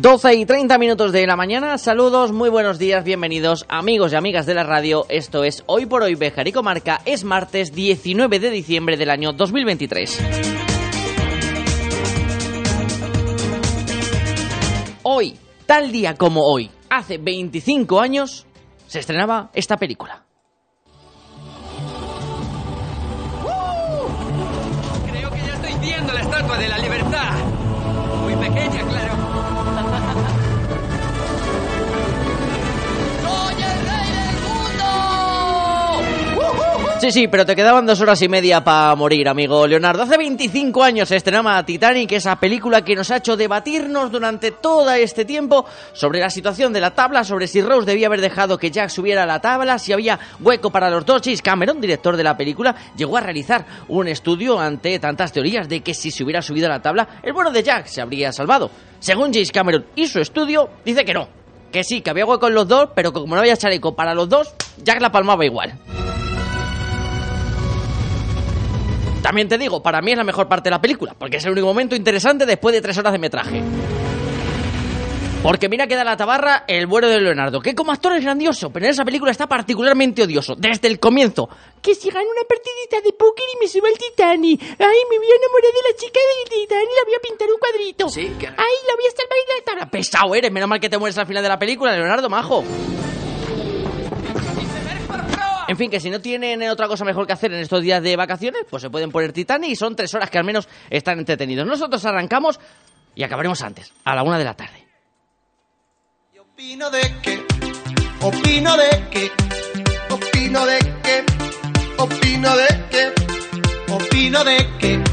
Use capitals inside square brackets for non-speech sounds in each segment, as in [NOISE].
12 y 30 minutos de la mañana, saludos, muy buenos días, bienvenidos amigos y amigas de la radio, esto es Hoy por Hoy Bejar y Comarca, es martes 19 de diciembre del año 2023. Hoy, tal día como hoy, hace 25 años, se estrenaba esta película. Creo que ya estoy viendo la estatua de la libertad. Sí, sí, pero te quedaban dos horas y media para morir, amigo Leonardo. Hace 25 años se estrenaba Titanic, esa película que nos ha hecho debatirnos durante todo este tiempo sobre la situación de la tabla, sobre si Rose debía haber dejado que Jack subiera a la tabla, si había hueco para los dos. Cameron, director de la película, llegó a realizar un estudio ante tantas teorías de que si se hubiera subido a la tabla, el bueno de Jack se habría salvado. Según James Cameron y su estudio, dice que no. Que sí, que había hueco en los dos, pero como no había chaleco para los dos, Jack la palmaba igual. También te digo, para mí es la mejor parte de la película, porque es el único momento interesante después de tres horas de metraje. Porque mira que da la tabarra el bueno de Leonardo, que como actor es grandioso, pero en esa película está particularmente odioso, desde el comienzo. Que si gano una partidita de póker y me subo al Titanic. Ay, me voy a enamorar de la chica del Titanic y la voy a pintar un cuadrito. Sí, que- Ay, la voy a la tabla. Pesado eres, menos mal que te mueres al final de la película, Leonardo Majo. En fin, que si no tienen otra cosa mejor que hacer en estos días de vacaciones, pues se pueden poner Titanic y son tres horas que al menos están entretenidos. Nosotros arrancamos y acabaremos antes, a la una de la tarde. Opino de que, opino de que, opino de que, opino de que, opino de que,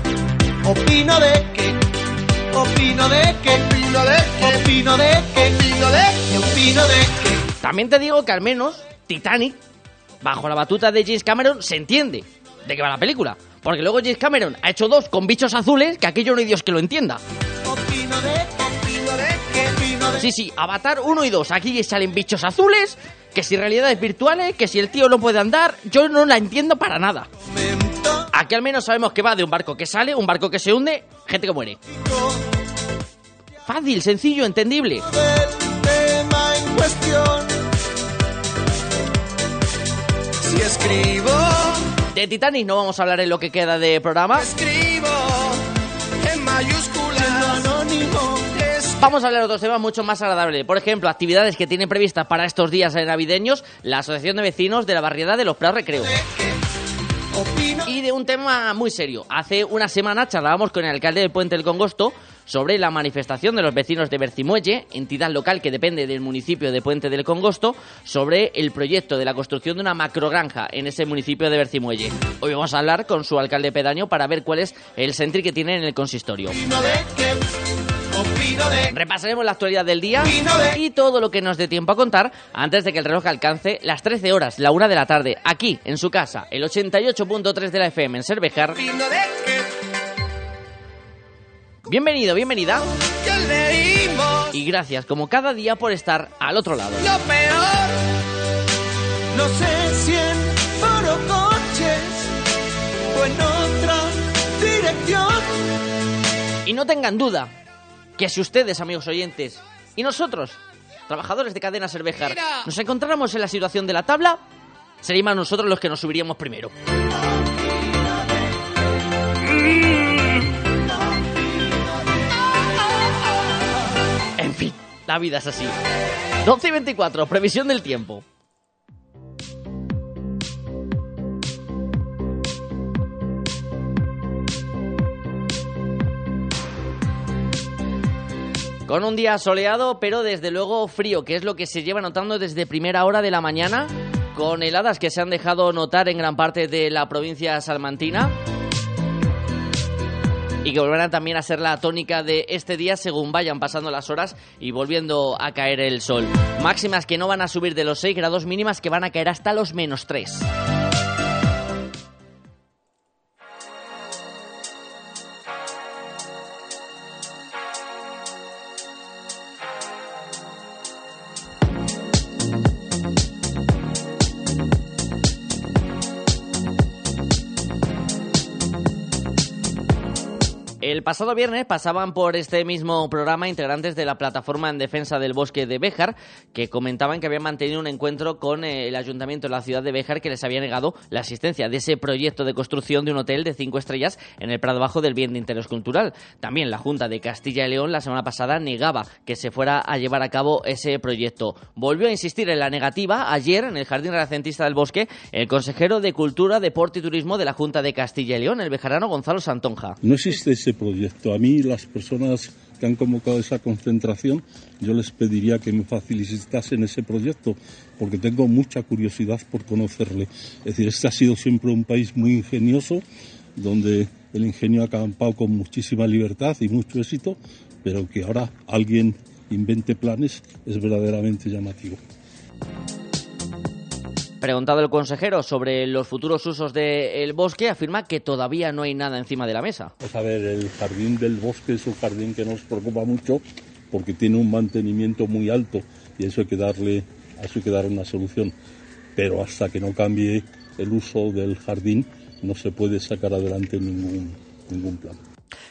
opino de que, opino de que, opino de que, opino de que, opino de que, opino de que. También te digo que al menos Titanic, bajo la batuta de James Cameron, se entiende de qué va la película. Porque luego James Cameron ha hecho dos con bichos azules que aquello no hay Dios que lo entienda. Sí, sí, Avatar 1 y 2. Aquí salen bichos azules, que si realidades virtuales, que si el tío no puede andar, yo no la entiendo para nada. Aquí al menos sabemos que va de un barco que sale, un barco que se hunde, gente que muere. Fácil, sencillo, entendible. Escribo, De Titanic no vamos a hablar en lo que queda de programa. escribo en mayúsculas, en anónimo. Vamos a hablar de otros temas mucho más agradables. Por ejemplo, actividades que tiene previstas para estos días navideños la Asociación de Vecinos de la Barriada de los Prados Recreo. Y de un tema muy serio. Hace una semana charlábamos con el alcalde del Puente del Congosto sobre la manifestación de los vecinos de Bercimuelle, entidad local que depende del municipio de Puente del Congosto, sobre el proyecto de la construcción de una macrogranja en ese municipio de Bercimuelle. Hoy vamos a hablar con su alcalde pedáneo para ver cuál es el sentry que tiene en el consistorio. Repasaremos la actualidad del día y todo lo que nos dé tiempo a contar antes de que el reloj alcance las 13 horas, la 1 de la tarde, aquí en su casa, el 88.3 de la FM en Cervejar. Bienvenido, bienvenida y gracias como cada día por estar al otro lado. lo peor. No sé si en foro coches o en otra dirección. Y no tengan duda que si ustedes, amigos oyentes, y nosotros, trabajadores de cadena Cervejar, nos encontráramos en la situación de la tabla, seríamos nosotros los que nos subiríamos primero. La vida es así. 12 y 24, previsión del tiempo. Con un día soleado, pero desde luego frío, que es lo que se lleva notando desde primera hora de la mañana, con heladas que se han dejado notar en gran parte de la provincia salmantina y que volverán también a ser la tónica de este día según vayan pasando las horas y volviendo a caer el sol. Máximas que no van a subir de los 6 grados mínimas que van a caer hasta los menos 3. El pasado viernes pasaban por este mismo programa integrantes de la plataforma en defensa del bosque de Béjar, que comentaban que habían mantenido un encuentro con eh, el ayuntamiento de la ciudad de Béjar que les había negado la asistencia de ese proyecto de construcción de un hotel de cinco estrellas en el Prado Bajo del Bien de Interés Cultural. También la Junta de Castilla y León la semana pasada negaba que se fuera a llevar a cabo ese proyecto. Volvió a insistir en la negativa ayer en el Jardín Renacentista del Bosque el consejero de Cultura, Deporte y Turismo de la Junta de Castilla y León, el bejarano Gonzalo Santonja. No existe ese. A mí las personas que han convocado esa concentración, yo les pediría que me facilitasen ese proyecto, porque tengo mucha curiosidad por conocerle. Es decir, este ha sido siempre un país muy ingenioso, donde el ingenio ha acampado con muchísima libertad y mucho éxito, pero que ahora alguien invente planes es verdaderamente llamativo. Preguntado el consejero sobre los futuros usos del bosque, afirma que todavía no hay nada encima de la mesa. Pues a ver, el jardín del bosque es un jardín que nos preocupa mucho porque tiene un mantenimiento muy alto y eso hay que darle, hay que dar una solución. Pero hasta que no cambie el uso del jardín no se puede sacar adelante ningún, ningún plan.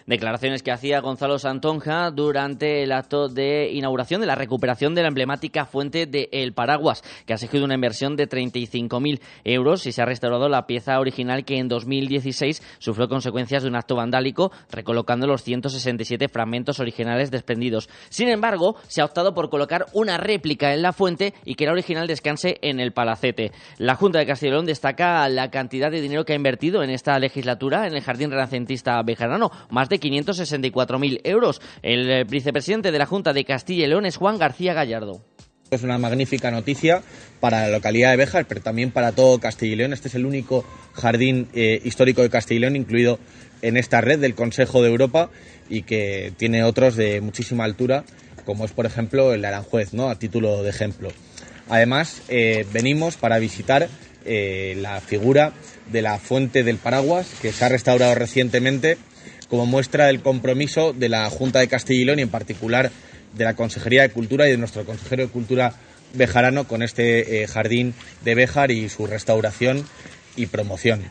Declaraciones que hacía Gonzalo Santonja durante el acto de inauguración de la recuperación de la emblemática fuente de El Paraguas, que ha exigido una inversión de 35.000 euros y se ha restaurado la pieza original que en 2016 sufrió consecuencias de un acto vandálico, recolocando los 167 fragmentos originales desprendidos. Sin embargo, se ha optado por colocar una réplica en la fuente y que la original descanse en el palacete. La Junta de Castellón destaca la cantidad de dinero que ha invertido en esta legislatura en el Jardín Renacentista Bejarano, más de 564.000 euros. El eh, vicepresidente de la Junta de Castilla y León es Juan García Gallardo. Es una magnífica noticia para la localidad de Béjar, pero también para todo Castilla y León. Este es el único jardín eh, histórico de Castilla y León incluido en esta red del Consejo de Europa y que tiene otros de muchísima altura, como es por ejemplo el Aranjuez, ¿no? a título de ejemplo. Además, eh, venimos para visitar la figura de la fuente del paraguas que se ha restaurado recientemente como muestra del compromiso de la Junta de Castilla y León y en particular de la Consejería de Cultura y de nuestro consejero de Cultura bejarano con este eh, jardín de Béjar y su restauración y promoción.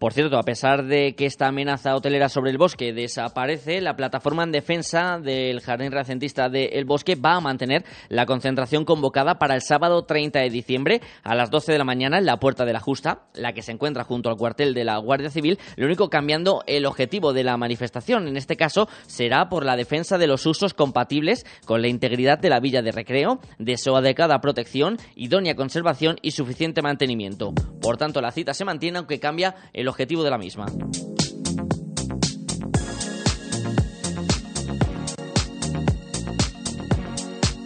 Por cierto, a pesar de que esta amenaza hotelera sobre el bosque desaparece, la plataforma en defensa del Jardín Renacentista del Bosque va a mantener la concentración convocada para el sábado 30 de diciembre a las 12 de la mañana en la Puerta de la Justa, la que se encuentra junto al cuartel de la Guardia Civil, lo único cambiando el objetivo de la manifestación. En este caso será por la defensa de los usos compatibles con la integridad de la villa de recreo, de su adecuada protección, idónea conservación y suficiente mantenimiento. Por tanto, la cita se mantiene aunque cambia el objetivo de la misma.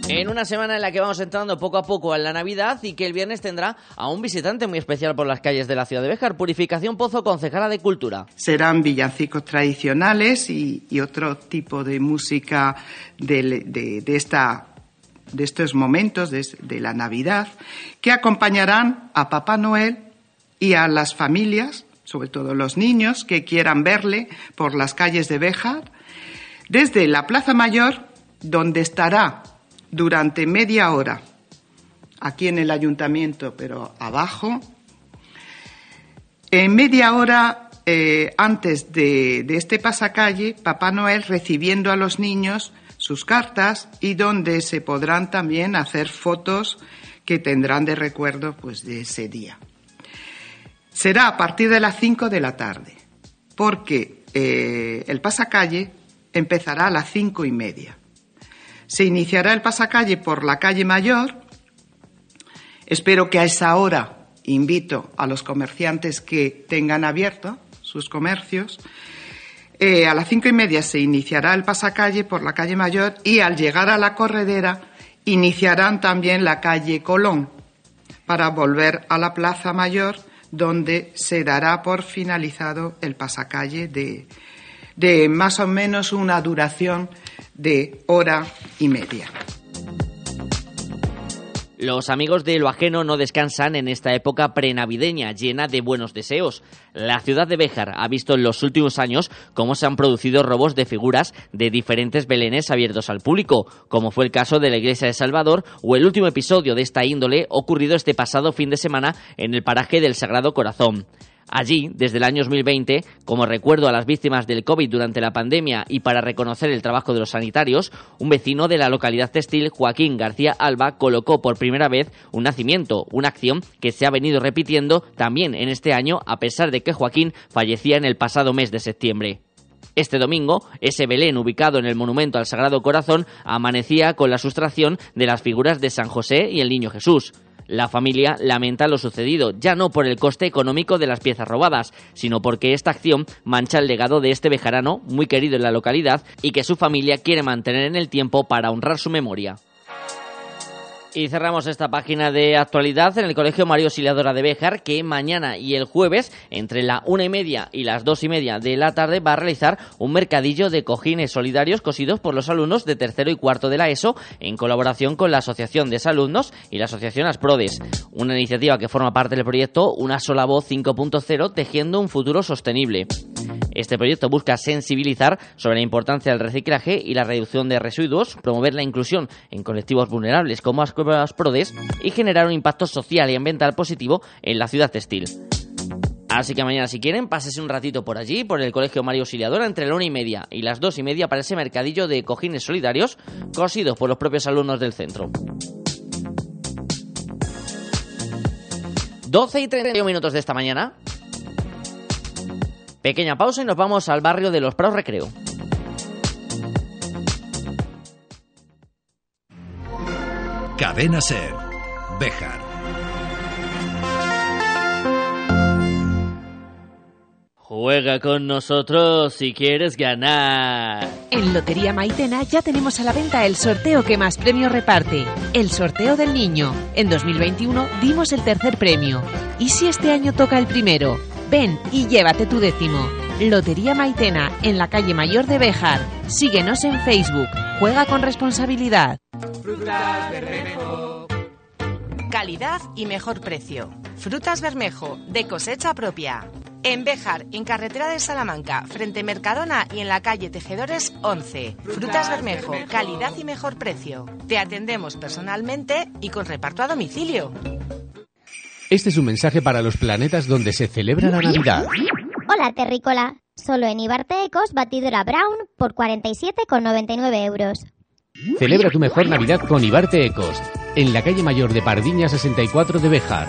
En una semana en la que vamos entrando poco a poco a la Navidad y que el viernes tendrá a un visitante muy especial por las calles de la ciudad de Béjar, Purificación Pozo, concejala de Cultura. Serán villancicos tradicionales y, otro tipo de música de, esta, de estos momentos de la Navidad que acompañarán a Papá Noel y a las familias sobre todo los niños que quieran verle por las calles de Béjar, desde la Plaza Mayor, donde estará durante media hora, aquí en el ayuntamiento, pero abajo, en media hora eh, antes de, este pasacalle, Papá Noel recibiendo a los niños sus cartas y donde se podrán también hacer fotos que tendrán de recuerdo pues de ese día será a partir de las 5 de la tarde, porque eh, el pasacalle empezará a las cinco y media. Se iniciará el pasacalle por la calle Mayor. Espero que a esa hora invito a los comerciantes que tengan abierto sus comercios. Eh, a las cinco y media se iniciará el pasacalle por la calle Mayor y al llegar a la corredera iniciarán también la calle Colón para volver a la Plaza Mayor donde se dará por finalizado el pasacalle de, de más o menos una duración de hora y media. Los amigos de lo ajeno no descansan en esta época prenavideña llena de buenos deseos. La ciudad de Béjar ha visto en los últimos años cómo se han producido robos de figuras de diferentes belenes abiertos al público, como fue el caso de la iglesia de Salvador o el último episodio de esta índole ocurrido este pasado fin de semana en el paraje del Sagrado Corazón. Allí, desde el año 2020, como recuerdo a las víctimas del COVID durante la pandemia y para reconocer el trabajo de los sanitarios, un vecino de la localidad textil, Joaquín García Alba, colocó por primera vez un nacimiento, una acción que se ha venido repitiendo también en este año a pesar de que Joaquín fallecía en el pasado mes de septiembre. Este domingo, ese Belén ubicado en el monumento al Sagrado Corazón amanecía con la sustracción de las figuras de San José y el Niño Jesús. La familia lamenta lo sucedido, ya no por el coste económico de las piezas robadas, sino porque esta acción mancha el legado de este bejarano, muy querido en la localidad, y que su familia quiere mantener en el tiempo para honrar su memoria. Y cerramos esta página de actualidad en el Colegio Mario Auxiliadora de Béjar, que mañana y el jueves, entre la una y media y las dos y media de la tarde, va a realizar un mercadillo de cojines solidarios cosidos por los alumnos de tercero y cuarto de la ESO, en colaboración con la Asociación de Alumnos y la Asociación Asprodes. Una iniciativa que forma parte del proyecto Una sola voz 5.0, tejiendo un futuro sostenible. Este proyecto busca sensibilizar sobre la importancia del reciclaje y la reducción de residuos, promover la inclusión en colectivos vulnerables como las PRODES y generar un impacto social y ambiental positivo en la ciudad textil. Así que mañana, si quieren, pásese un ratito por allí, por el Colegio Mario Auxiliadora, entre la una y media y las dos y media para ese mercadillo de cojines solidarios cosidos por los propios alumnos del centro. 12 y 31 minutos de esta mañana. Pequeña pausa y nos vamos al barrio de los Prados Recreo. Cadena Ser. Béjar. Juega con nosotros si quieres ganar. En Lotería Maitena ya tenemos a la venta el sorteo que más premios reparte, el sorteo del niño. En 2021 dimos el tercer premio. ¿Y si este año toca el primero? Ven y llévate tu décimo. Lotería Maitena, en la calle Mayor de Béjar. Síguenos en Facebook. Juega con responsabilidad. Frutas Bermejo. Calidad y mejor precio. Frutas Bermejo, de cosecha propia. En Béjar, en carretera de Salamanca, frente Mercadona y en la calle Tejedores 11. Frutas Bermejo, calidad y mejor precio. Te atendemos personalmente y con reparto a domicilio. Este es un mensaje para los planetas donde se celebra la Navidad. Hola, terrícola. Solo en Ibarte Ecos, batidora Brown por 47,99 euros. Celebra tu mejor Navidad con Ibarte Ecos, en la calle mayor de Pardiña 64 de Bejar.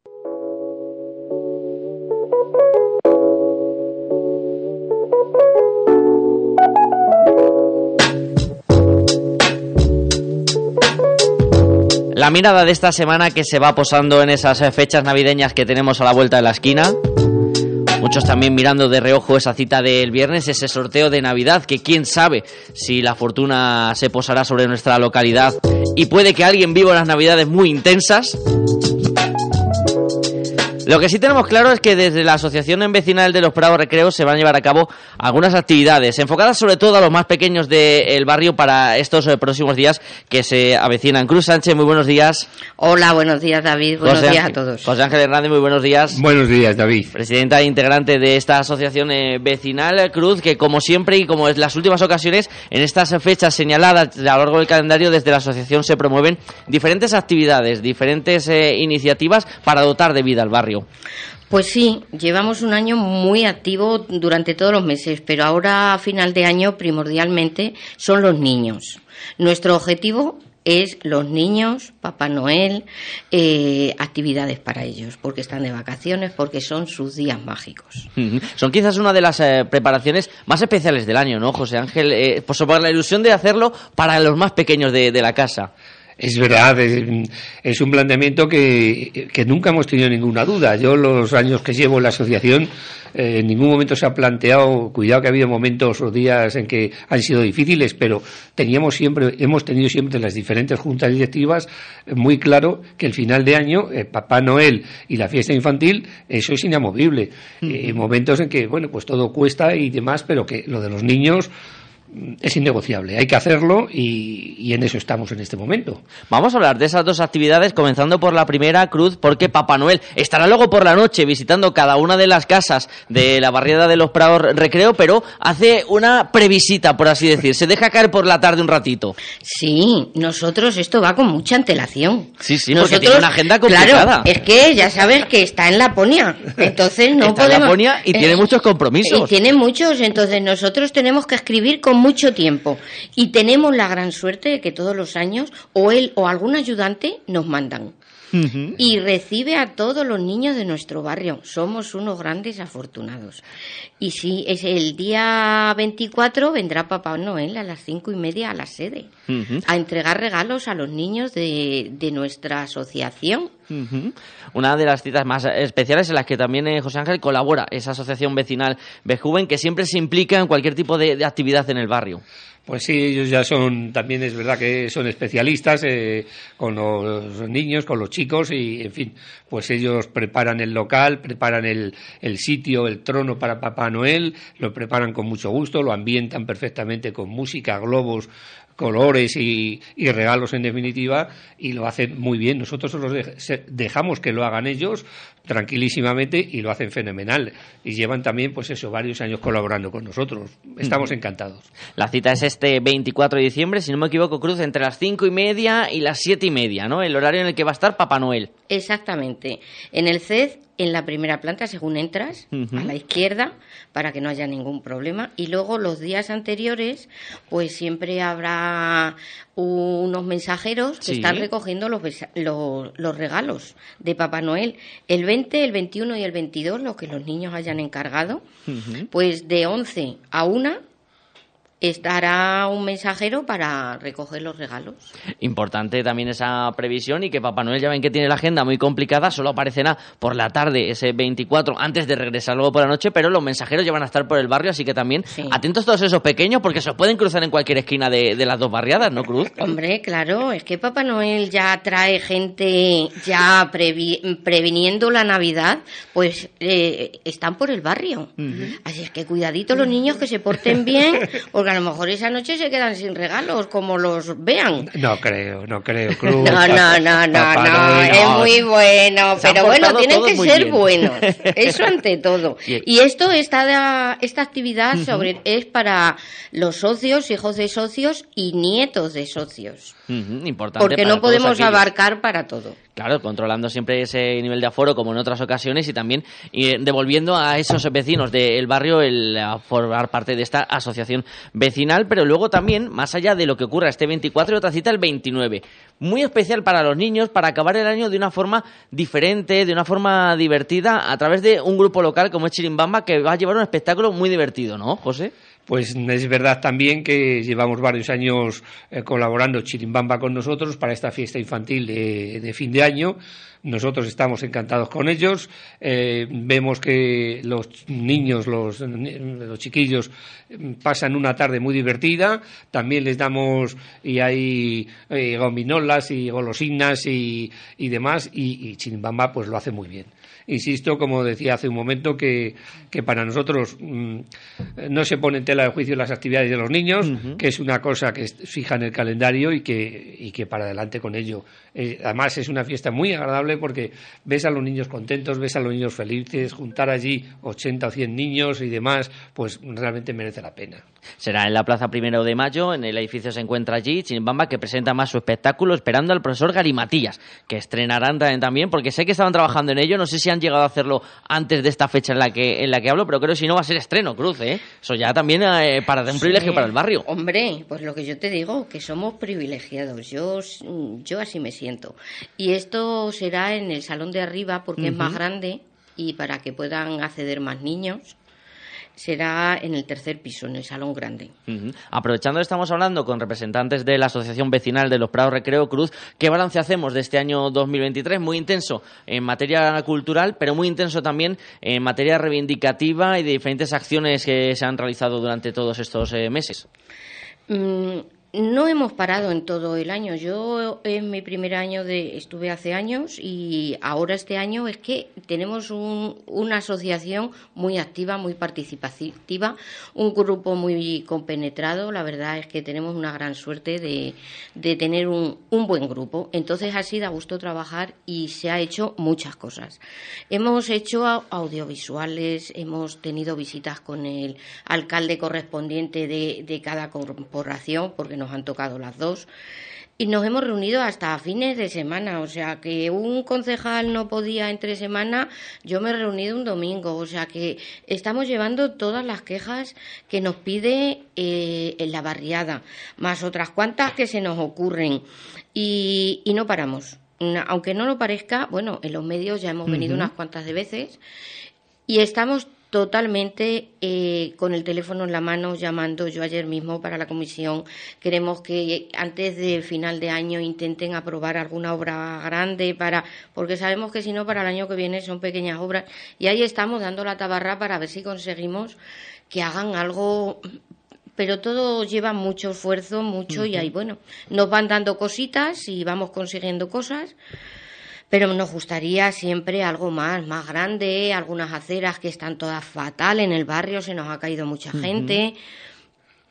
La mirada de esta semana que se va posando en esas fechas navideñas que tenemos a la vuelta de la esquina. Muchos también mirando de reojo esa cita del viernes, ese sorteo de Navidad, que quién sabe si la fortuna se posará sobre nuestra localidad y puede que alguien viva unas Navidades muy intensas. Lo que sí tenemos claro es que desde la Asociación Vecinal de los Prados Recreos se van a llevar a cabo algunas actividades enfocadas sobre todo a los más pequeños del barrio para estos eh, próximos días que se avecinan. Cruz Sánchez, muy buenos días. Hola, buenos días David, buenos días a todos. José Ángel Hernández, muy buenos días. Buenos días David. Presidenta e integrante de esta Asociación eh, Vecinal Cruz, que como siempre y como en las últimas ocasiones, en estas fechas señaladas a lo largo del calendario, desde la Asociación se promueven diferentes actividades, diferentes eh, iniciativas para dotar de vida al barrio. Pues sí, llevamos un año muy activo durante todos los meses, pero ahora a final de año primordialmente son los niños. Nuestro objetivo es los niños, Papá Noel, eh, actividades para ellos, porque están de vacaciones, porque son sus días mágicos. Son quizás una de las eh, preparaciones más especiales del año, ¿no, José Ángel? Eh, por la ilusión de hacerlo para los más pequeños de la casa. Es verdad, es, un planteamiento que, que, nunca hemos tenido ninguna duda. Yo los años que llevo en la asociación eh, en ningún momento se ha planteado, cuidado que ha habido momentos o días en que han sido difíciles, pero teníamos siempre, hemos tenido siempre en las diferentes juntas directivas eh, muy claro que el final de año, eh, Papá Noel y la fiesta infantil, eso es inamovible. momentos en que, bueno, pues todo cuesta y demás, pero que lo de los niños es innegociable, hay que hacerlo y, en eso estamos en este momento. Vamos a hablar de esas dos actividades, comenzando por la primera cruz, porque Papá Noel estará luego por la noche visitando cada una de las casas de la barriada de los Prados Recreo, pero hace una previsita, por así decir, se deja caer por la tarde un ratito. Sí, nosotros esto va con mucha antelación. Sí, sí, nosotros, porque tiene una agenda complicada. Claro, es que ya sabes que está en Laponia, entonces no [LAUGHS] está podemos... En Laponia y tiene eh, muchos compromisos. Y tiene muchos, entonces nosotros tenemos que escribir con mucho tiempo. Y tenemos la gran suerte de que todos los años o él o algún ayudante nos mandan. Y recibe a todos los niños de nuestro barrio. Somos unos grandes afortunados. Y si es el día 24 vendrá Papá Noel a las cinco y media a la sede a entregar regalos a los niños de, de nuestra asociación. Una de las citas más especiales en las que también eh, José Ángel colabora, esa asociación vecinal Bejuven, que siempre se implica en cualquier tipo de, actividad en el barrio. Pues sí, ellos ya son, también es verdad que son especialistas eh, con los niños, con los chicos y, en fin, pues ellos preparan el local, preparan el, el sitio, el trono para Papá Noel, lo preparan con mucho gusto, lo ambientan perfectamente con música, globos, colores y, regalos en definitiva y lo hacen muy bien. Nosotros los dejamos que lo hagan ellos tranquilísimamente y lo hacen fenomenal. Y llevan también, pues eso, varios años colaborando con nosotros. Estamos encantados. La cita es este 24 de diciembre, si no me equivoco, Cruz, entre las cinco y media y las siete y media, ¿no? El horario en el que va a estar Papá Noel. Exactamente. En el CED en la primera planta según entras, a la izquierda, para que no haya ningún problema. Y luego los días anteriores, pues siempre habrá unos mensajeros que están recogiendo los, los, regalos de Papá Noel. El 20, el 21 y el 22, lo que los niños hayan encargado, pues de 11 a 1 estará un mensajero para recoger los regalos. Importante también esa previsión y que Papá Noel ya ven que tiene la agenda muy complicada, solo aparecerá por la tarde ese 24 antes de regresar luego por la noche, pero los mensajeros ya van a estar por el barrio, así que también atentos todos esos pequeños porque se pueden cruzar en cualquier esquina de, las dos barriadas, ¿no, Cruz? Hombre, claro, es que Papá Noel ya trae gente ya previniendo la Navidad, pues eh, están por el barrio. Así es que cuidadito los niños que se porten bien, [LAUGHS] a lo mejor esa noche se quedan sin regalos, como los vean. No creo, no creo, Cruz. No, no, no, no, no, es muy bueno, pero bueno, tienen que ser buenos, [LAUGHS] eso ante todo. Y esto, esta, esta actividad sobre, es para los socios, hijos de socios y nietos de socios. Importante Porque no podemos abarcar para todo. Claro, controlando siempre ese nivel de aforo como en otras ocasiones y también devolviendo a esos vecinos del barrio el formar parte de esta asociación vecinal, pero luego también, más allá de lo que ocurra este 24 y otra cita el 29. Muy especial para los niños, para acabar el año de una forma diferente, de una forma divertida, a través de un grupo local como es Chirimbamba, que va a llevar un espectáculo muy divertido, ¿no, José? Pues es verdad también que llevamos varios años eh, colaborando Chirimbamba con nosotros para esta fiesta infantil de, fin de año. Nosotros estamos encantados con ellos. Eh, vemos que los niños, los, los, chiquillos, pasan una tarde muy divertida. También les damos, y hay eh, gominolas y golosinas y, y demás, y, y Chirimbamba pues lo hace muy bien insisto, como decía hace un momento, que, que para nosotros mm, no se pone en tela de juicio las actividades de los niños, que es una cosa que fija en el calendario y que, y que para adelante con ello. Eh, además es una fiesta muy agradable porque ves a los niños contentos, ves a los niños felices, juntar allí 80 o 100 niños y demás, pues realmente merece la pena. Será en la Plaza Primero de Mayo, en el edificio se encuentra allí Chimbamba, que presenta más su espectáculo esperando al profesor Garimatías, que estrenarán también, porque sé que estaban trabajando en ello, no sé si han llegado a hacerlo antes de esta fecha en la que, en la que hablo, pero creo que si no va a ser estreno, Cruz, ¿eh? Eso ya también eh, para un privilegio para el barrio. Hombre, pues lo que yo te digo, que somos privilegiados, yo, yo así me siento. Y esto será en el salón de arriba porque es más grande y para que puedan acceder más niños será en el tercer piso, en el salón grande. Aprovechando que estamos hablando con representantes de la Asociación Vecinal de los Prados Recreo Cruz, ¿qué balance hacemos de este año 2023? Muy intenso en materia cultural, pero muy intenso también en materia reivindicativa y de diferentes acciones que se han realizado durante todos estos eh, meses. Mm, no hemos parado en todo el año. Yo en mi primer año de estuve hace años y ahora este año es que tenemos un- una asociación muy activa, muy participativa, un grupo muy compenetrado. La verdad es que tenemos una gran suerte de, de tener un, un buen grupo. Entonces así da gusto trabajar y se ha hecho muchas cosas. Hemos hecho au- audiovisuales, hemos tenido visitas con el alcalde correspondiente de, de cada corporación, porque nos han tocado las dos. Y nos hemos reunido hasta fines de semana, o sea que un concejal no podía entre semana, yo me he reunido un domingo, o sea que estamos llevando todas las quejas que nos pide eh, en la barriada, más otras cuantas que se nos ocurren y, y no paramos. Aunque no lo parezca, bueno, en los medios ya hemos venido unas cuantas de veces y estamos totalmente eh, con el teléfono en la mano llamando yo ayer mismo para la comisión. Queremos que antes de final de año intenten aprobar alguna obra grande para porque sabemos que si no para el año que viene son pequeñas obras y ahí estamos dando la tabarra para ver si conseguimos que hagan algo pero todo lleva mucho esfuerzo, mucho y ahí bueno, nos van dando cositas y vamos consiguiendo cosas. Pero nos gustaría siempre algo más, más grande, algunas aceras que están todas fatal en el barrio, se nos ha caído mucha gente.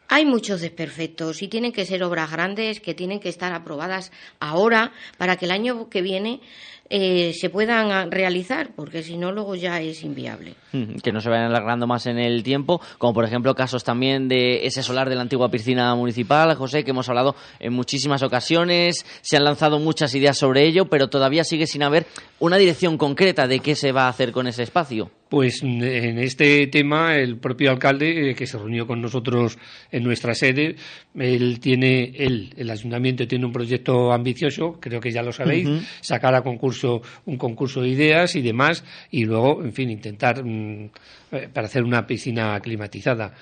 Hay muchos desperfectos y tienen que ser obras grandes que tienen que estar aprobadas ahora para que el año que viene eh, se puedan ah, realizar, porque si no luego ya es inviable. Que no se vayan alargando más en el tiempo, como por ejemplo casos también de ese solar de la antigua piscina municipal, José, que hemos hablado en muchísimas ocasiones, se han lanzado muchas ideas sobre ello, pero todavía sigue sin haber una dirección concreta de qué se va a hacer con ese espacio. Pues mm, en este tema el propio alcalde eh, que se reunió con nosotros en nuestra sede, él tiene, él, el ayuntamiento tiene un proyecto ambicioso, creo que ya lo sabéis, sacar a concurso un concurso de ideas y demás y luego, en fin, intentar mm, eh, para hacer una piscina climatizada.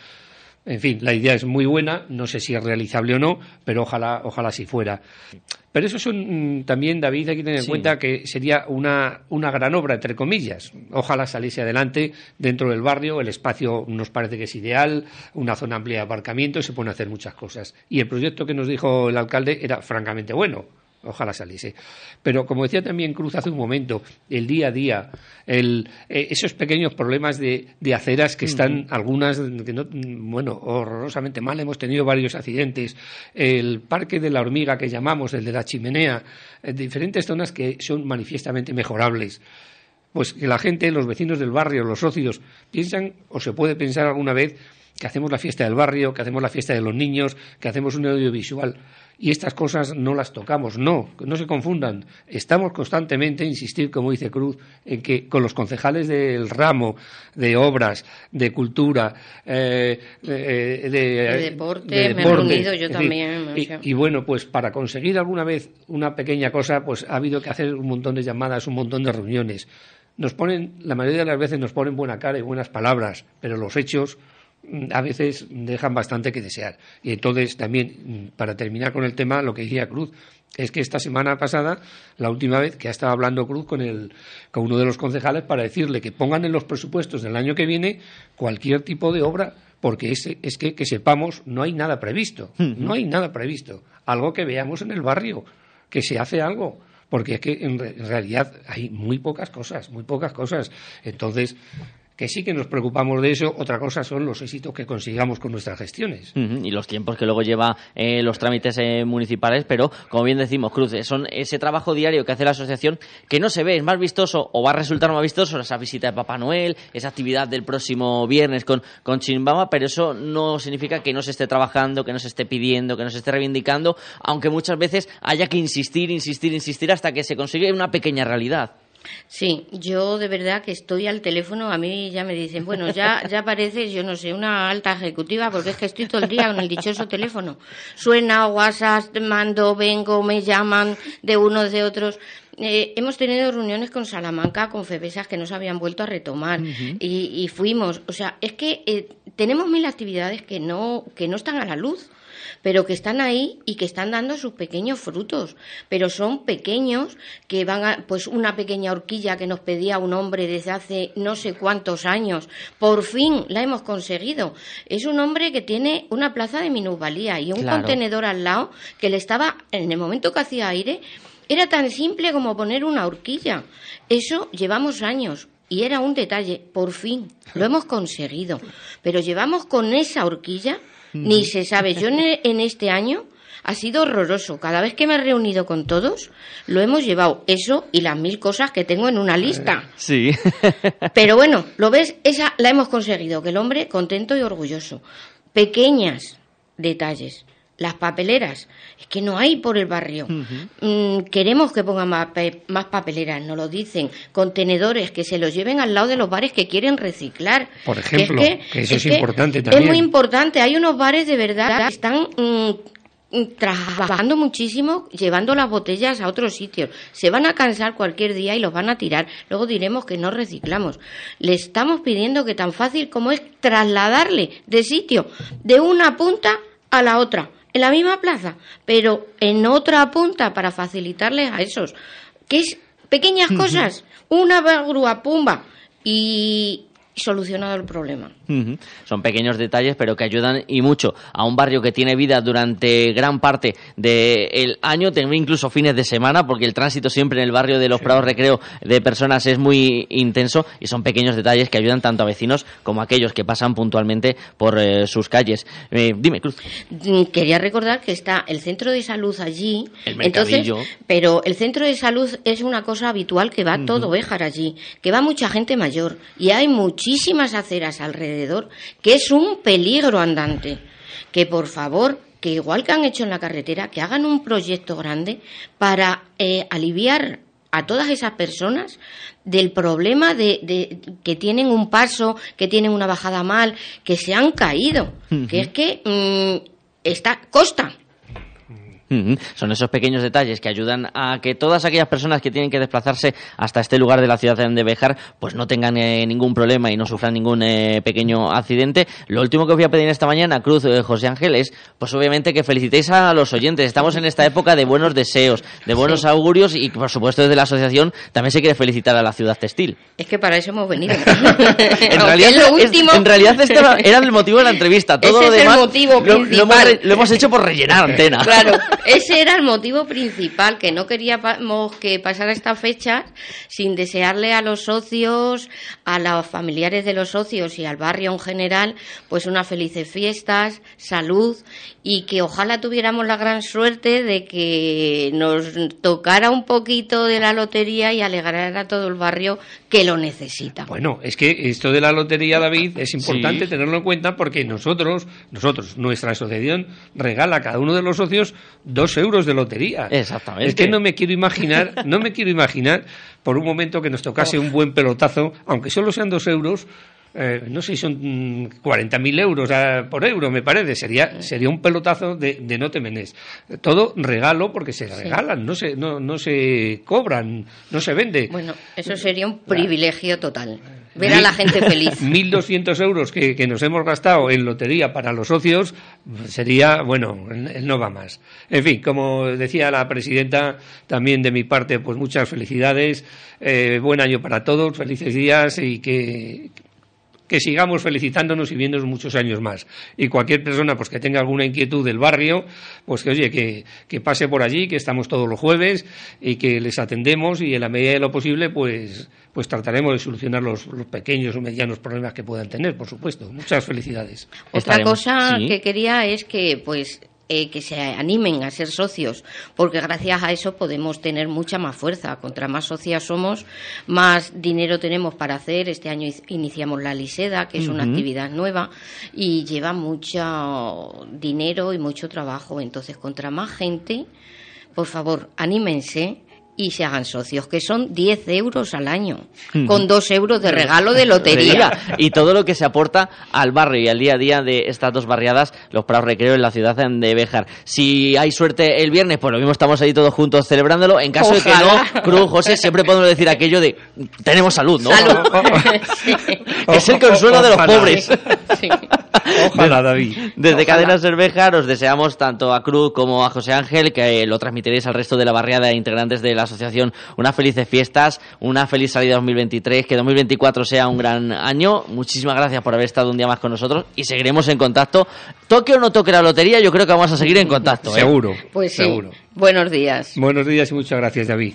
En fin, la idea es muy buena, no sé si es realizable o no, pero ojalá, ojalá si fuera. Pero eso son mm, también, David, hay que tener en Sí. cuenta que sería una, una gran obra, entre comillas. Ojalá saliese adelante dentro del barrio, el espacio nos parece que es ideal, una zona amplia de aparcamiento, se pueden hacer muchas cosas. Y el proyecto que nos dijo el alcalde era francamente bueno. Ojalá saliese. Pero como decía también Cruz hace un momento, el día a día, el, eh, esos pequeños problemas de, de aceras que están, algunas, que no, bueno, horrorosamente mal, hemos tenido varios accidentes, el parque de la hormiga que llamamos, el de la chimenea, eh, diferentes zonas que son manifiestamente mejorables. Pues que la gente, los vecinos del barrio, los socios, piensan o se puede pensar alguna vez que hacemos la fiesta del barrio, que hacemos la fiesta de los niños, que hacemos un audiovisual y estas cosas no las tocamos. No, no se confundan. Estamos constantemente, insistir, como dice Cruz, en que con los concejales del ramo de obras, de cultura, eh, de, de- De deporte, de me he deporte, reunido yo en fin, también, y- y bueno, pues para conseguir alguna vez una pequeña cosa, pues ha habido que hacer un montón de llamadas, un montón de reuniones. Nos ponen, la mayoría de las veces nos ponen buena cara y buenas palabras, pero los hechos a veces dejan bastante que desear. Y entonces también, mm, para terminar con el tema, lo que decía Cruz, es que esta semana pasada, la última vez que ha estado hablando Cruz con, el, con uno de los concejales para decirle que pongan en los presupuestos del año que viene cualquier tipo de obra, porque es, es que, que sepamos, no hay nada previsto, no hay nada previsto. Algo que veamos en el barrio, que se hace algo, porque es que en, re- en realidad hay muy pocas cosas, muy pocas cosas. Entonces, que sí que nos preocupamos de eso, otra cosa son los éxitos que consigamos con nuestras gestiones. Y los tiempos que luego lleva eh, los trámites eh, municipales, pero como bien decimos, Cruz, eh, son ese trabajo diario que hace la asociación que no se ve, es más vistoso o va a resultar más vistoso esa visita de Papá Noel, esa actividad del próximo viernes con, con pero eso no significa que no se esté trabajando, que no se esté pidiendo, que no se esté reivindicando, aunque muchas veces haya que insistir, insistir, insistir hasta que se consigue una pequeña realidad. Sí, yo de verdad que estoy al teléfono, a mí ya me dicen, bueno, ya, [LAUGHS] ya pareces, yo no sé, una alta ejecutiva, porque es que estoy todo el día con el dichoso teléfono. Suena, WhatsApp, mando, vengo, me llaman de unos, de otros. Eh, hemos tenido reuniones con Salamanca, con Febesas que no se habían vuelto a retomar y, y fuimos. O sea, es que eh, tenemos mil actividades que no, que no están a la luz pero que están ahí y que están dando sus pequeños frutos, pero son pequeños que van a, pues una pequeña horquilla que nos pedía un hombre desde hace no sé cuántos años, por fin la hemos conseguido. Es un hombre que tiene una plaza de minusvalía y un contenedor al lado que le estaba, en el momento que hacía aire, era tan simple como poner una horquilla. Eso llevamos años. Y era un detalle, por fin, lo hemos conseguido. Pero llevamos con esa horquilla ni se sabe. Yo en este año ha sido horroroso. Cada vez que me he reunido con todos, lo hemos llevado. Eso y las mil cosas que tengo en una lista. Sí. [LAUGHS] Pero bueno, lo ves, esa la hemos conseguido, que el hombre contento y orgulloso. Pequeñas detalles las papeleras. Es que no hay por el barrio. Mm, queremos que pongan más, más, papeleras, nos lo dicen. Contenedores que se los lleven al lado de los bares que quieren reciclar. Por ejemplo, que, eso es, importante también. Es muy importante. Hay unos bares de verdad que están mm, mm, trabajando muchísimo, llevando las botellas a otros sitios. Se van a cansar cualquier día y los van a tirar. Luego diremos que no reciclamos. Le estamos pidiendo que tan fácil como es trasladarle de sitio de una punta a la otra en la misma plaza, pero en otra punta para facilitarles a esos. Que es pequeñas cosas, una grúa, pumba, y solucionado el problema. Son pequeños detalles, pero que ayudan y mucho a un barrio que tiene vida durante gran parte del año, también incluso fines de semana, porque el tránsito siempre en el barrio de los Prados Recreo de personas es muy intenso y son pequeños detalles que ayudan tanto a vecinos como a aquellos que pasan puntualmente por eh, sus calles. Eh, dime, Cruz. Mm, quería recordar que está el centro de salud allí, entonces, pero el centro de salud es una cosa habitual que va todo Béjar allí, que va mucha gente mayor y hay muchísimas aceras alrededor que es un peligro andante. Que por favor, que igual que han hecho en la carretera, que hagan un proyecto grande para eh, aliviar a todas esas personas del problema de, que tienen un paso, que tienen una bajada mal, que se han caído, que es que mm, está costa son esos pequeños detalles que ayudan a que todas aquellas personas que tienen que desplazarse hasta este lugar de la ciudad de Bejar pues no tengan eh, ningún problema y no sufran ningún eh, pequeño accidente. Lo último que os voy a pedir esta mañana, Cruz, eh, José Ángel, es pues obviamente que felicitéis a los oyentes. Estamos en esta época de buenos deseos, de buenos augurios y por supuesto desde la asociación también se quiere felicitar a la ciudad textil. Es que para eso hemos venido. [LAUGHS] [LAUGHS] en, realidad, en realidad este era el motivo de la entrevista. Todo lo demás lo, hemos, hecho por rellenar [LAUGHS] antena. Claro. Ese era el motivo principal, que no queríamos que pasara esta fecha sin desearle a los socios, a los familiares de los socios y al barrio en general, pues unas felices fiestas, salud y que ojalá tuviéramos la gran suerte de que nos tocara un poquito de la lotería y alegrara a todo el barrio que lo necesita. Bueno, es que esto de la lotería, David, es importante tenerlo en cuenta porque nosotros, nosotros, nuestra asociación regala a cada uno de los socios dos euros de lotería. Exactamente. Es que no me quiero imaginar, no me quiero imaginar por un momento que nos tocase un buen pelotazo, aunque solo sean dos euros, eh, no sé si son 40.000 mm, euros por euro, me parece. Sería, sería un pelotazo de, no temenés. Todo regalo porque se regalan, no se, no, no se cobran, no se vende. Bueno, eso sería un privilegio total. Ver a la gente feliz. [LAUGHS] 1.200 euros que, que, nos hemos gastado en lotería para los socios sería, bueno, no va más. En fin, como decía la presidenta, también de mi parte, pues muchas felicidades, eh, buen año para todos, felices días y que que sigamos felicitándonos y viéndonos muchos años más. Y cualquier persona pues que tenga alguna inquietud del barrio, pues que oye, que, que pase por allí, que estamos todos los jueves y que les atendemos y en la medida de lo posible pues, pues trataremos de solucionar los, los pequeños o medianos problemas que puedan tener, por supuesto. Muchas felicidades. Otra cosa que quería es que pues eh, que se animen a ser socios, porque gracias a eso podemos tener mucha más fuerza. Contra más socias somos, más dinero tenemos para hacer. Este año iniciamos la Liseda, que es una actividad nueva y lleva mucho dinero y mucho trabajo. Entonces, contra más gente, por favor, anímense y se hagan socios, que son 10 euros al año, con 2 euros de regalo de lotería. [LAUGHS] y todo lo que se aporta al barrio y al día a día de estas dos barriadas, los Prados Recreo en la ciudad de Béjar. Si hay suerte el viernes, pues lo mismo estamos ahí todos juntos celebrándolo. En caso de que no, Cruz, José, siempre podemos decir aquello de tenemos salud, ¿no? Salud. [LAUGHS] es el consuelo de los pobres. Ojalá, David. Desde Ojalá. Cadena Cervejar os deseamos tanto a Cruz como a José Ángel que lo transmitiréis al resto de la barriada de integrantes de la asociación unas felices fiestas, una feliz salida 2023, que 2024 sea un gran año. Muchísimas gracias por haber estado un día más con nosotros y seguiremos en contacto. Toque o no toque la lotería, yo creo que vamos a seguir en contacto. ¿eh? Seguro. Pues sí. Seguro. Buenos días. Buenos días y muchas gracias, David.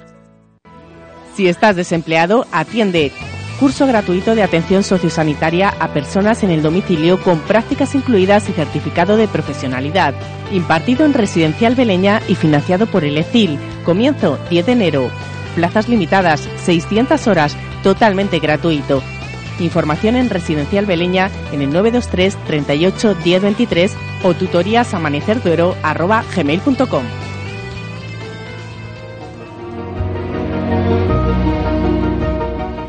Si estás desempleado, atiende. Curso gratuito de atención sociosanitaria a personas en el domicilio con prácticas incluidas y certificado de profesionalidad. Impartido en Residencial Beleña y financiado por el ECIL. Comienzo 10 de enero. Plazas limitadas, 600 horas, totalmente gratuito. Información en Residencial Beleña en el 923 38 10 23 o tutorías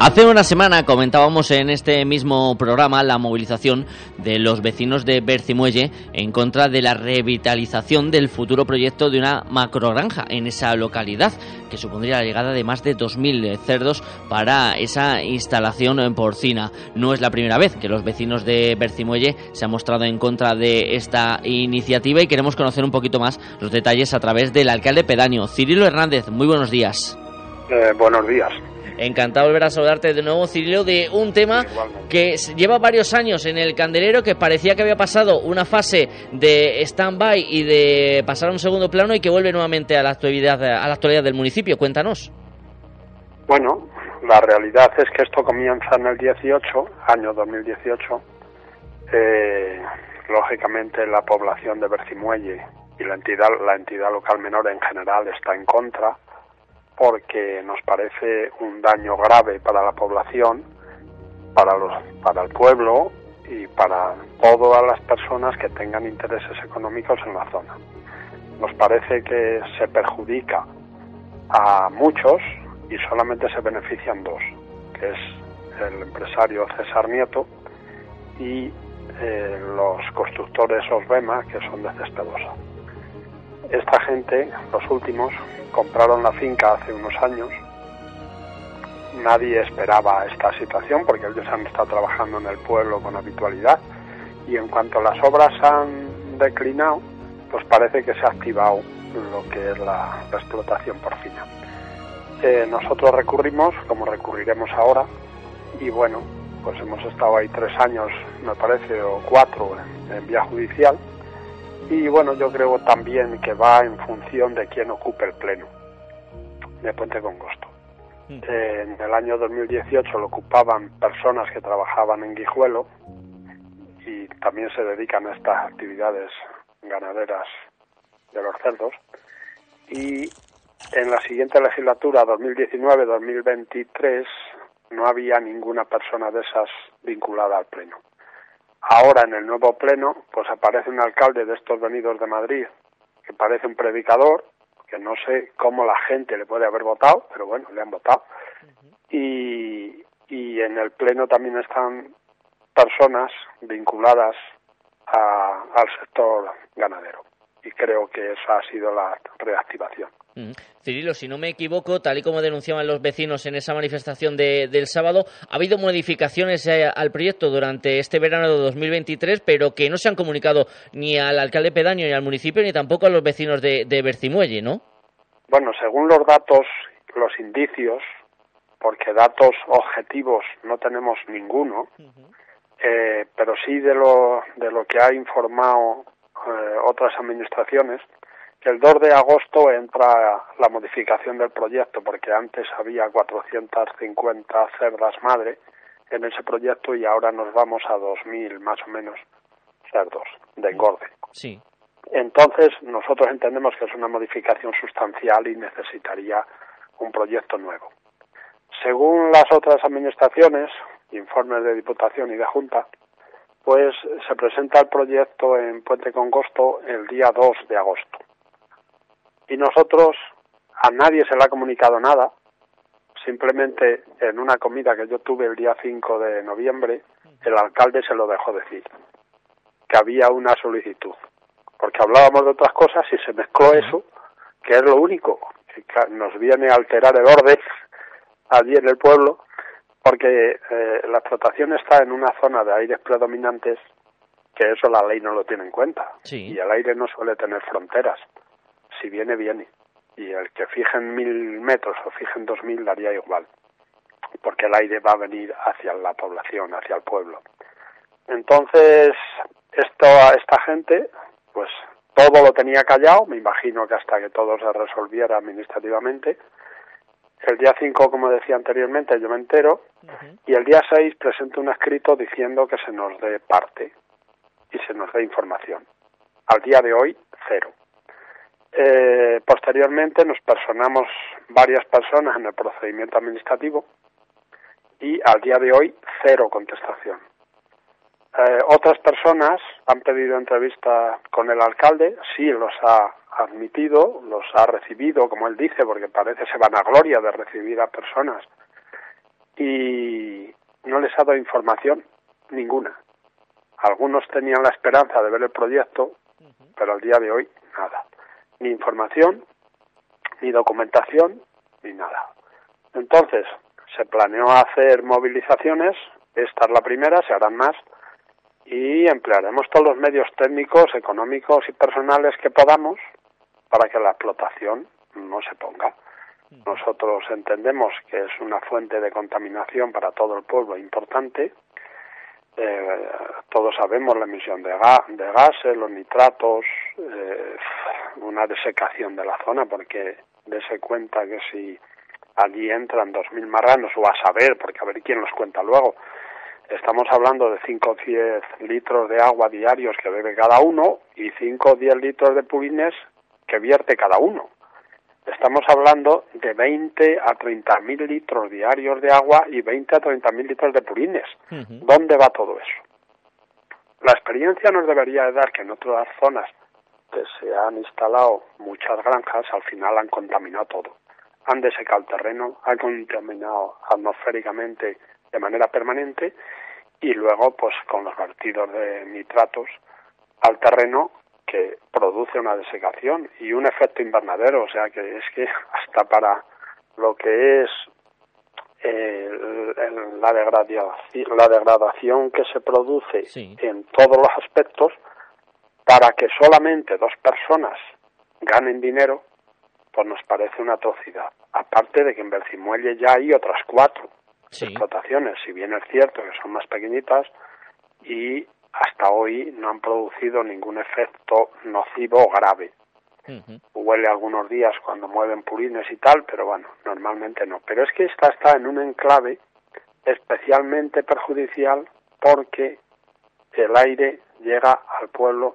Hace una semana comentábamos en este mismo programa la movilización de los vecinos de Bercimuelle en contra de la revitalización del futuro proyecto de una macrogranja en esa localidad, que supondría la llegada de más de 2.000 cerdos para esa instalación porcina. No es la primera vez que los vecinos de Bercimuelle se han mostrado en contra de esta iniciativa y queremos conocer un poquito más los detalles a través del alcalde pedáneo, Cirilo Hernández. Muy buenos días. Eh, buenos días. Encantado de volver a saludarte de nuevo, Cirilo, de un tema que lleva varios años en el candelero, que parecía que había pasado una fase de stand-by y de pasar a un segundo plano y que vuelve nuevamente a la actualidad, a la actualidad del municipio. Cuéntanos. Bueno, la realidad es que esto comienza en el 18, año 2018. Eh, lógicamente la población de Bercimuelle y la entidad, la entidad local menor en general está en contra porque nos parece un daño grave para la población, para los, para el pueblo y para todas las personas que tengan intereses económicos en la zona. Nos parece que se perjudica a muchos y solamente se benefician dos, que es el empresario César Nieto y eh, los constructores Osbema, que son de Cespedosa. Esta gente, los últimos, compraron la finca hace unos años. Nadie esperaba esta situación porque ellos han estado trabajando en el pueblo con habitualidad y en cuanto las obras han declinado, pues parece que se ha activado lo que es la, explotación porcina. Eh, nosotros recurrimos, como recurriremos ahora, y bueno, pues hemos estado ahí tres años, me parece, o cuatro en vía judicial, y bueno, yo creo también que va en función de quién ocupe el pleno de Puente Congosto. Eh, en el año 2018 lo ocupaban personas que trabajaban en Guijuelo y también se dedican a estas actividades ganaderas de los cerdos. Y en la siguiente legislatura, 2019-2023, no había ninguna persona de esas vinculada al pleno. Ahora en el nuevo pleno, pues aparece un alcalde de estos venidos de Madrid, que parece un predicador, que no sé cómo la gente le puede haber votado, pero bueno, le han votado. Y, y en el pleno también están personas vinculadas a- al sector ganadero. Y creo que esa ha sido la reactivación. Cirilo, si no me equivoco, tal y como denunciaban los vecinos en esa manifestación de- del sábado, ha habido modificaciones eh, al proyecto durante este verano de 2023, pero que no se han comunicado ni al alcalde pedáneo ni al municipio, ni tampoco a los vecinos de, de Bercimuelle, ¿no? Bueno, según los datos, los indicios, porque datos objetivos no tenemos ninguno, eh, pero sí de lo, de lo que ha informado eh, otras administraciones, que el 2 de agosto entra la modificación del proyecto, porque antes había 450 cerdas madre en ese proyecto y ahora nos vamos a 2.000 más o menos cerdos de engorde. Sí. Entonces, nosotros entendemos que es una modificación sustancial y necesitaría un proyecto nuevo. Según las otras administraciones, informes de Diputación y de Junta, pues se presenta el proyecto en Puente Congosto el día 2 de agosto. Y nosotros, a nadie se le ha comunicado nada, simplemente en una comida que yo tuve el día 5 de noviembre, el alcalde se lo dejó decir, que había una solicitud, porque hablábamos de otras cosas y se mezcló eso, que es lo único. Que nos viene a alterar el orden [LAUGHS] allí en el pueblo, porque eh, la explotación está en una zona de aires predominantes que eso la ley no lo tiene en cuenta. Y el aire no suele tener fronteras. Si viene, viene. Y el que fije en mil metros o fije en dos mil daría igual. Porque el aire va a venir hacia la población, hacia el pueblo. Entonces, esto, esta gente, pues todo lo tenía callado, me imagino que hasta que todo se resolviera administrativamente, el día 5, como decía anteriormente, yo me entero y el día 6 presento un escrito diciendo que se nos dé parte y se nos dé información. Al día de hoy, cero. Eh, posteriormente nos personamos varias personas en el procedimiento administrativo y al día de hoy, cero contestación. Eh, otras personas han pedido entrevista con el alcalde, sí los ha admitido, los ha recibido, como él dice, porque parece se van a gloria de recibir a personas, y no les ha dado información ninguna. Algunos tenían la esperanza de ver el proyecto, pero al día de hoy nada. Ni información, ni documentación, ni nada. Entonces, se planeó hacer movilizaciones, esta es la primera, se harán más, y emplearemos todos los medios técnicos, económicos y personales que podamos para que la explotación no se ponga. Nosotros entendemos que es una fuente de contaminación para todo el pueblo importante. Eh, todos sabemos la emisión de, de gases, los nitratos, eh, una desecación de la zona, porque dése cuenta que si allí entran 2.000 marranos, o a saber, porque a ver quién los cuenta luego, estamos hablando de 5 o 10 litros de agua diarios que bebe cada uno y 5 o 10 litros de purines que vierte cada uno. Estamos hablando de 20 a 30 mil litros diarios de agua y 20 a 30 mil litros de purines. ¿Dónde va todo eso? La experiencia nos debería de dar que en otras zonas que se han instalado muchas granjas, al final han contaminado todo. Han desecado el terreno, han contaminado atmosféricamente de manera permanente y luego, pues con los vertidos de nitratos al terreno, que produce una desecación y un efecto invernadero, o sea que es que [LAUGHS] hasta para lo que es eh, la, degradación, la degradación que se produce en todos los aspectos, para que solamente dos personas ganen dinero, pues nos parece una atrocidad. Aparte de que en Bercimuelle ya hay otras cuatro explotaciones, si bien es cierto que son más pequeñitas, y hasta hoy no han producido ningún efecto nocivo o grave. Huele algunos días cuando mueven purines y tal, pero bueno, normalmente no. Pero es que esta está en un enclave especialmente perjudicial porque el aire llega al pueblo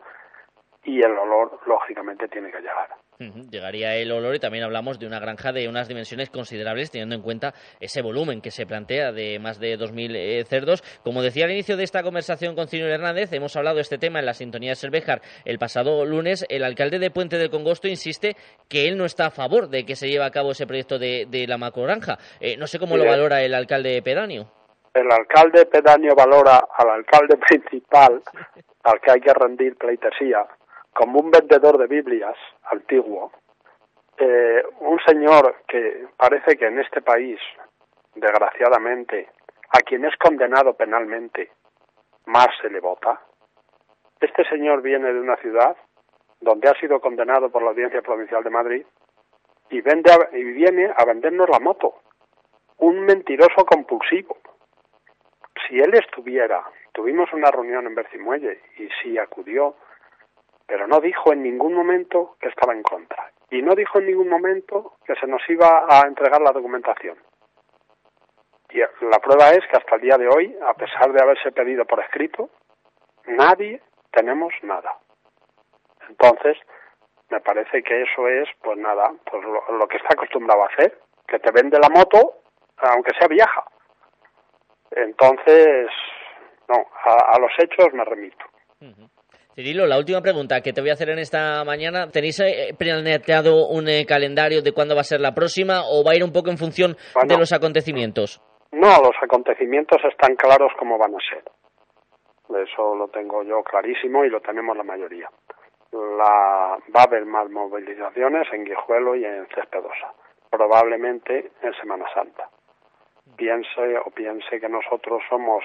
y el olor lógicamente tiene que llegar. Llegaría el olor y también hablamos de una granja de unas dimensiones considerables teniendo en cuenta ese volumen que se plantea de más de 2.000 eh, cerdos. Como decía al inicio de esta conversación con Ciro Hernández, hemos hablado de este tema en la sintonía de Cervejar el pasado lunes. El alcalde de Puente del Congosto insiste que él no está a favor de que se lleve a cabo ese proyecto de, la macrogranja. Eh, no sé cómo lo valora el alcalde pedáneo. El alcalde pedáneo valora al alcalde [LAUGHS] principal, al que hay que rendir pleitesía, como un vendedor de Biblias antiguo, eh, un señor que parece que en este país, desgraciadamente, a quien es condenado penalmente, más se le vota. Este señor viene de una ciudad donde ha sido condenado por la Audiencia Provincial de Madrid y, vende y viene a vendernos la moto. Un mentiroso compulsivo. Si él estuviera, tuvimos una reunión en Bercimuelle y si acudió pero no dijo en ningún momento que estaba en contra y no dijo en ningún momento que se nos iba a entregar la documentación. Y la prueba es que hasta el día de hoy, a pesar de haberse pedido por escrito, nadie tenemos nada. Entonces, me parece que eso es, pues nada, pues lo, que está acostumbrado a hacer, que te vende la moto, aunque sea vieja. Entonces, no, a, a los hechos me remito. Cirilo, la última pregunta que te voy a hacer en esta mañana. ¿Tenéis eh, planeado un eh, calendario de cuándo va a ser la próxima o va a ir un poco en función de los acontecimientos? No, los acontecimientos están claros como van a ser. Eso lo tengo yo clarísimo y lo tenemos la mayoría. La, va a haber más movilizaciones en Guijuelo y en Cespedosa, probablemente en Semana Santa. Piense o piense que nosotros somos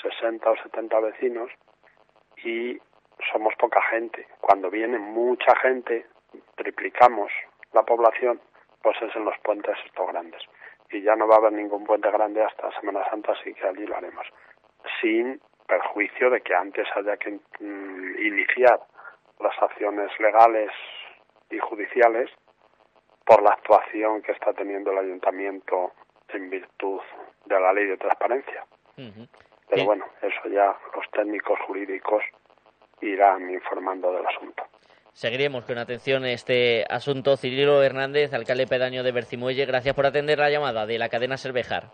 60 o 70 vecinos y somos poca gente. Cuando viene mucha gente, triplicamos la población, pues es en los puentes estos grandes. Y ya no va a haber ningún puente grande hasta Semana Santa, así que allí lo haremos. Sin perjuicio de que antes haya que mm, iniciar las acciones legales y judiciales por la actuación que está teniendo el ayuntamiento en virtud de la ley de transparencia. Pero bueno, eso ya los técnicos jurídicos irán informando del asunto. Seguiremos con atención este asunto. Cirilo Hernández, alcalde pedaño de Bercimuelle, gracias por atender la llamada de la cadena Cervejar.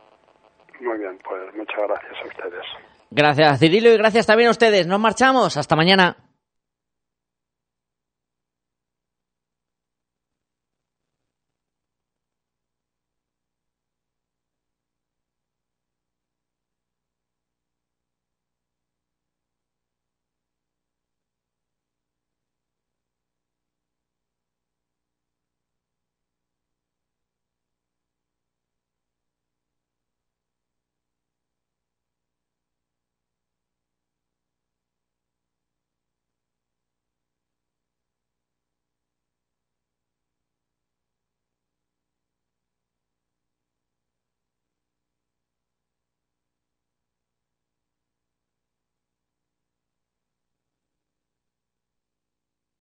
Muy bien, pues muchas gracias a ustedes. Gracias, Cirilo, y gracias también a ustedes. Nos marchamos. Hasta mañana.